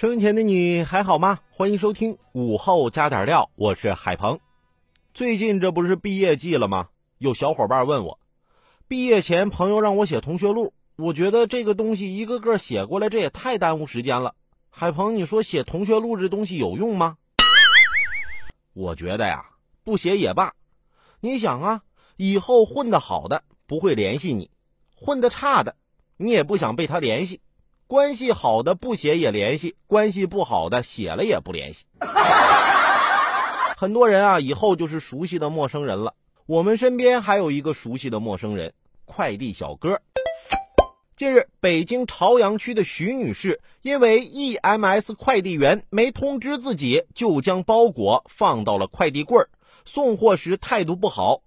收音前的你还好吗？欢迎收听午后加点料，我是海鹏。最近这不是毕业季了吗？有小伙伴问我，毕业前朋友让我写同学录，我觉得这个东西一个个写过来，这也太耽误时间了。海鹏，你说写同学录这东西有用吗？我觉得呀，不写也罢。你想啊，以后混得好的不会联系你，混得差的你也不想被他联系。关系好的不写也联系，关系不好的写了也不联系。很多人啊，以后就是熟悉的陌生人了。我们身边还有一个熟悉的陌生人——快递小哥。近日，北京朝阳区的徐女士因为 EMS 快递员没通知自己，就将包裹放到了快递柜儿，送货时态度不好。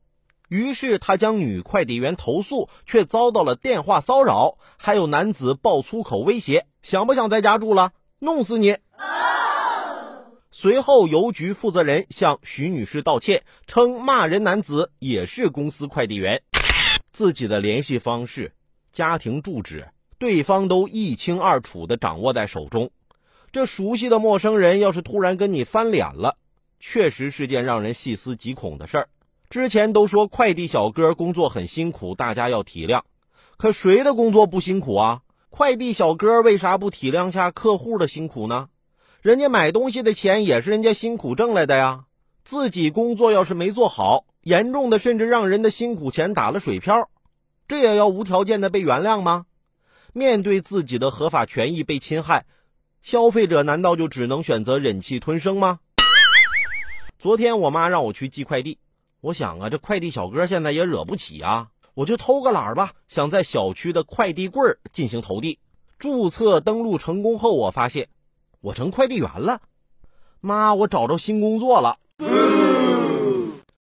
于是他将女快递员投诉，却遭到了电话骚扰，还有男子爆粗口威胁：“想不想在家住了？弄死你！”随后，邮局负责人向徐女士道歉，称骂人男子也是公司快递员，自己的联系方式、家庭住址，对方都一清二楚的掌握在手中。这熟悉的陌生人要是突然跟你翻脸了，确实是件让人细思极恐的事儿。之前都说快递小哥工作很辛苦，大家要体谅。可谁的工作不辛苦啊？快递小哥为啥不体谅下客户的辛苦呢？人家买东西的钱也是人家辛苦挣来的呀。自己工作要是没做好，严重的甚至让人的辛苦钱打了水漂，这也要无条件的被原谅吗？面对自己的合法权益被侵害，消费者难道就只能选择忍气吞声吗？昨天我妈让我去寄快递。我想啊，这快递小哥现在也惹不起啊，我就偷个懒吧，想在小区的快递柜进行投递。注册登录成功后，我发现我成快递员了。妈，我找着新工作了，